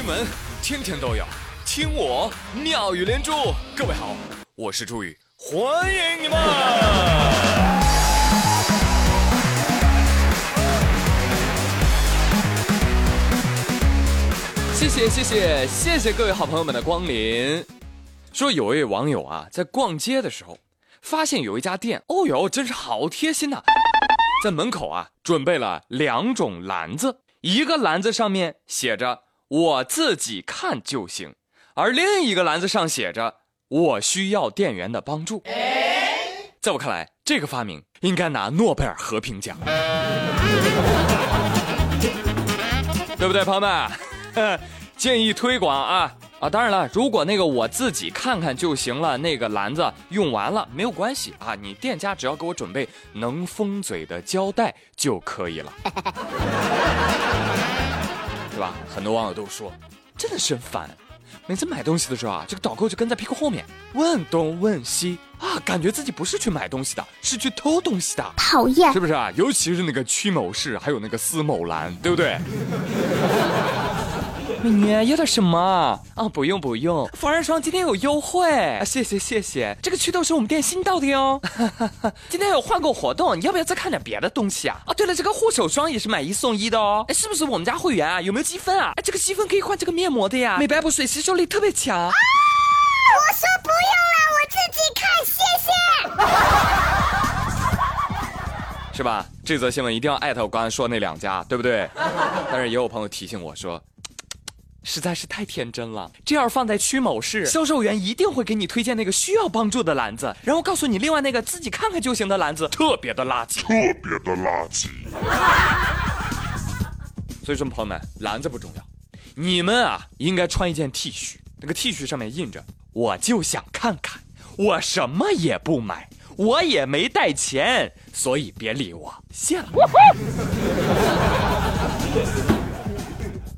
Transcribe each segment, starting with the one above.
新闻天天都有，听我妙语连珠。各位好，我是朱宇，欢迎你们！谢谢谢谢谢谢各位好朋友们的光临。说有位网友啊，在逛街的时候，发现有一家店，哦哟，真是好贴心呐，在门口啊准备了两种篮子，一个篮子上面写着。我自己看就行，而另一个篮子上写着“我需要店员的帮助”。在我看来，这个发明应该拿诺贝尔和平奖，对不对，朋友们？建议推广啊啊！当然了，如果那个我自己看看就行了，那个篮子用完了没有关系啊，你店家只要给我准备能封嘴的胶带就可以了。吧？很多网友都说，真的是烦。每次买东西的时候啊，这个导购就跟在屁股后面，问东问西啊，感觉自己不是去买东西的，是去偷东西的。讨厌，是不是啊？尤其是那个屈某氏，还有那个司某兰，对不对？美女，要点什么啊？不用不用，防晒霜今天有优惠，啊谢谢谢谢。这个祛痘是我们店新到的哟，今天有换购活动，你要不要再看点别的东西啊？哦，对了，这个护手霜也是买一送一的哦。哎，是不是我们家会员啊？有没有积分啊？哎，这个积分可以换这个面膜的呀，美白补水，吸收力特别强。啊！我说不用了，我自己看，谢谢。是吧？这则新闻一定要艾特我刚才说那两家，对不对？但是也有朋友提醒我说。实在是太天真了，这要放在屈某市，销售员一定会给你推荐那个需要帮助的篮子，然后告诉你另外那个自己看看就行的篮子特别的垃圾，特别的垃圾。所以说，朋友们，篮子不重要，你们啊应该穿一件 T 恤，那个 T 恤上面印着“我就想看看，我什么也不买，我也没带钱，所以别理我，谢了。”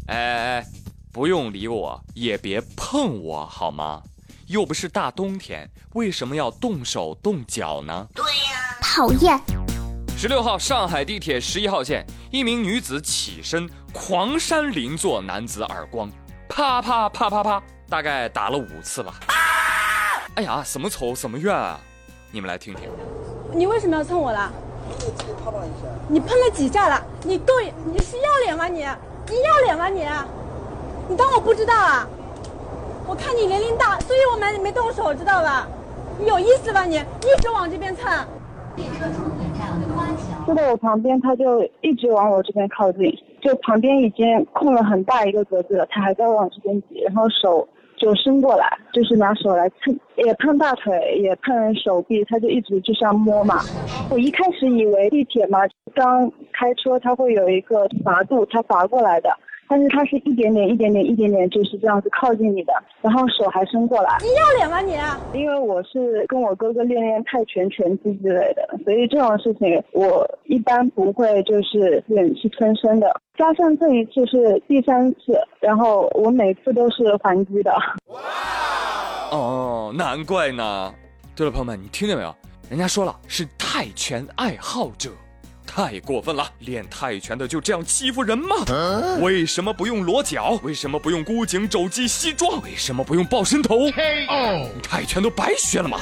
哎哎哎。不用理我，也别碰我，好吗？又不是大冬天，为什么要动手动脚呢？对呀，讨厌。十六号，上海地铁十一号线，一名女子起身狂扇邻座男子耳光，啪啪啪啪啪，大概打了五次吧。啊哎呀，什么仇什么怨啊？你们来听听。你为什么要蹭我啦？你喷了几下了？你够，你是要脸吗？你，你要脸吗？你？你当我不知道啊？我看你年龄大，所以我没没动手，知道吧？你有意思吧？你一直往这边蹭。坐在我旁边，他就一直往我这边靠近，就旁边已经空了很大一个格子了，他还在往这边挤，然后手就伸过来，就是拿手来蹭，也碰大腿，也碰手臂，他就一直就像摸嘛。我一开始以为地铁嘛，刚开车他会有一个阀度，他阀过来的。但是他是一点点、一点点、一点点，就是这样子靠近你的，然后手还伸过来。你要脸吗你？因为我是跟我哥哥练练泰拳、拳击之类的，所以这种事情我一般不会就是忍气吞声的。加上这一次是第三次，然后我每次都是还击的。哇！哦，难怪呢。对了，朋友们，你听见没有？人家说了是泰拳爱好者。太过分了！练泰拳的就这样欺负人吗？为什么不用裸脚？为什么不用箍颈肘击西装？为什么不用抱身头？哦，泰拳都白学了吗？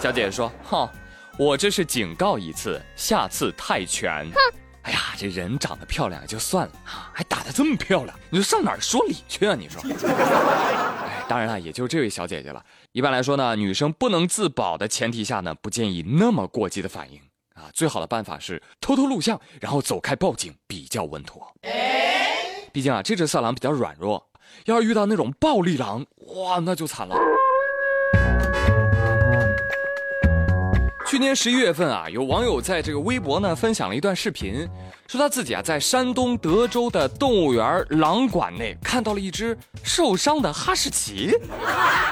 小姐姐说：“哼，我这是警告一次，下次泰拳。”哼，哎呀，这人长得漂亮也就算了，还打得这么漂亮，你说上哪儿说理去啊？你说？哎，当然了，也就这位小姐姐了。一般来说呢，女生不能自保的前提下呢，不建议那么过激的反应。啊，最好的办法是偷偷录像，然后走开报警，比较稳妥。毕竟啊，这只色狼比较软弱，要是遇到那种暴力狼，哇，那就惨了。去年十一月份啊，有网友在这个微博呢分享了一段视频，说他自己啊在山东德州的动物园狼馆内看到了一只受伤的哈士奇。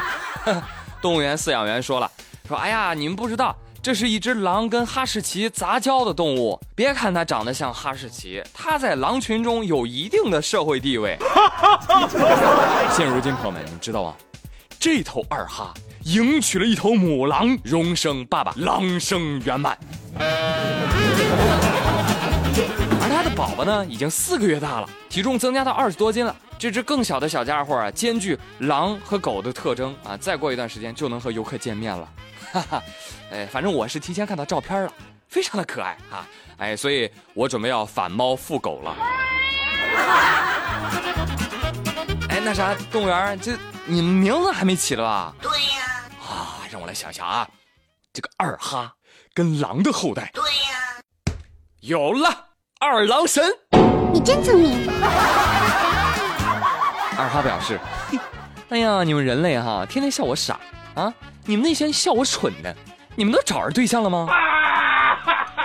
动物园饲养员说了，说哎呀，你们不知道。这是一只狼跟哈士奇杂交的动物，别看它长得像哈士奇，它在狼群中有一定的社会地位。现如今，朋友们，你们知道吗？这头二哈迎娶了一头母狼，荣升爸爸，狼生圆满。而它的宝宝呢已经四个月大了，体重增加到二十多斤了。这只更小的小家伙啊，兼具狼和狗的特征啊，再过一段时间就能和游客见面了。哈哈，哎，反正我是提前看到照片了，非常的可爱啊！哎，所以我准备要反猫复狗了。哎，那啥，动物园这你们名字还没起了吧？对呀。啊，让我来想想啊，这个二哈跟狼的后代。对呀。有了，二郎神。你真聪明。二哈表示，哎呀，你们人类哈，天天笑我傻啊。你们那些人笑我蠢的，你们都找着对象了吗？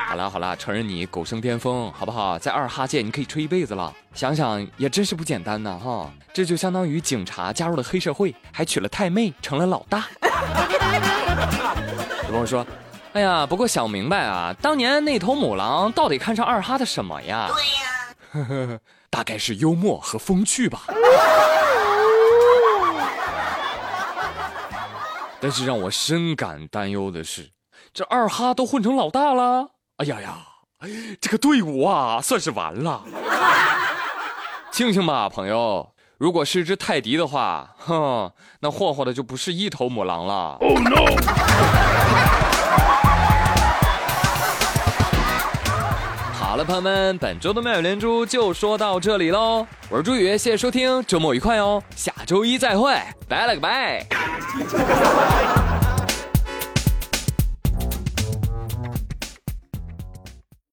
好了好了，承认你狗生巅峰，好不好？在二哈界你可以吹一辈子了。想想也真是不简单呐，哈！这就相当于警察加入了黑社会，还娶了太妹，成了老大。有朋友说，哎呀，不过想明白啊，当年那头母狼到底看上二哈的什么呀？对呀，大概是幽默和风趣吧。但是让我深感担忧的是，这二哈都混成老大了。哎呀呀，这个队伍啊，算是完了。庆幸吧，朋友。如果是只泰迪的话，哼，那霍霍的就不是一头母狼了。Oh no！好了，朋友们，本周的妙语连珠就说到这里喽。我是朱宇，谢谢收听，周末愉快哦。下周一再会，拜了个拜。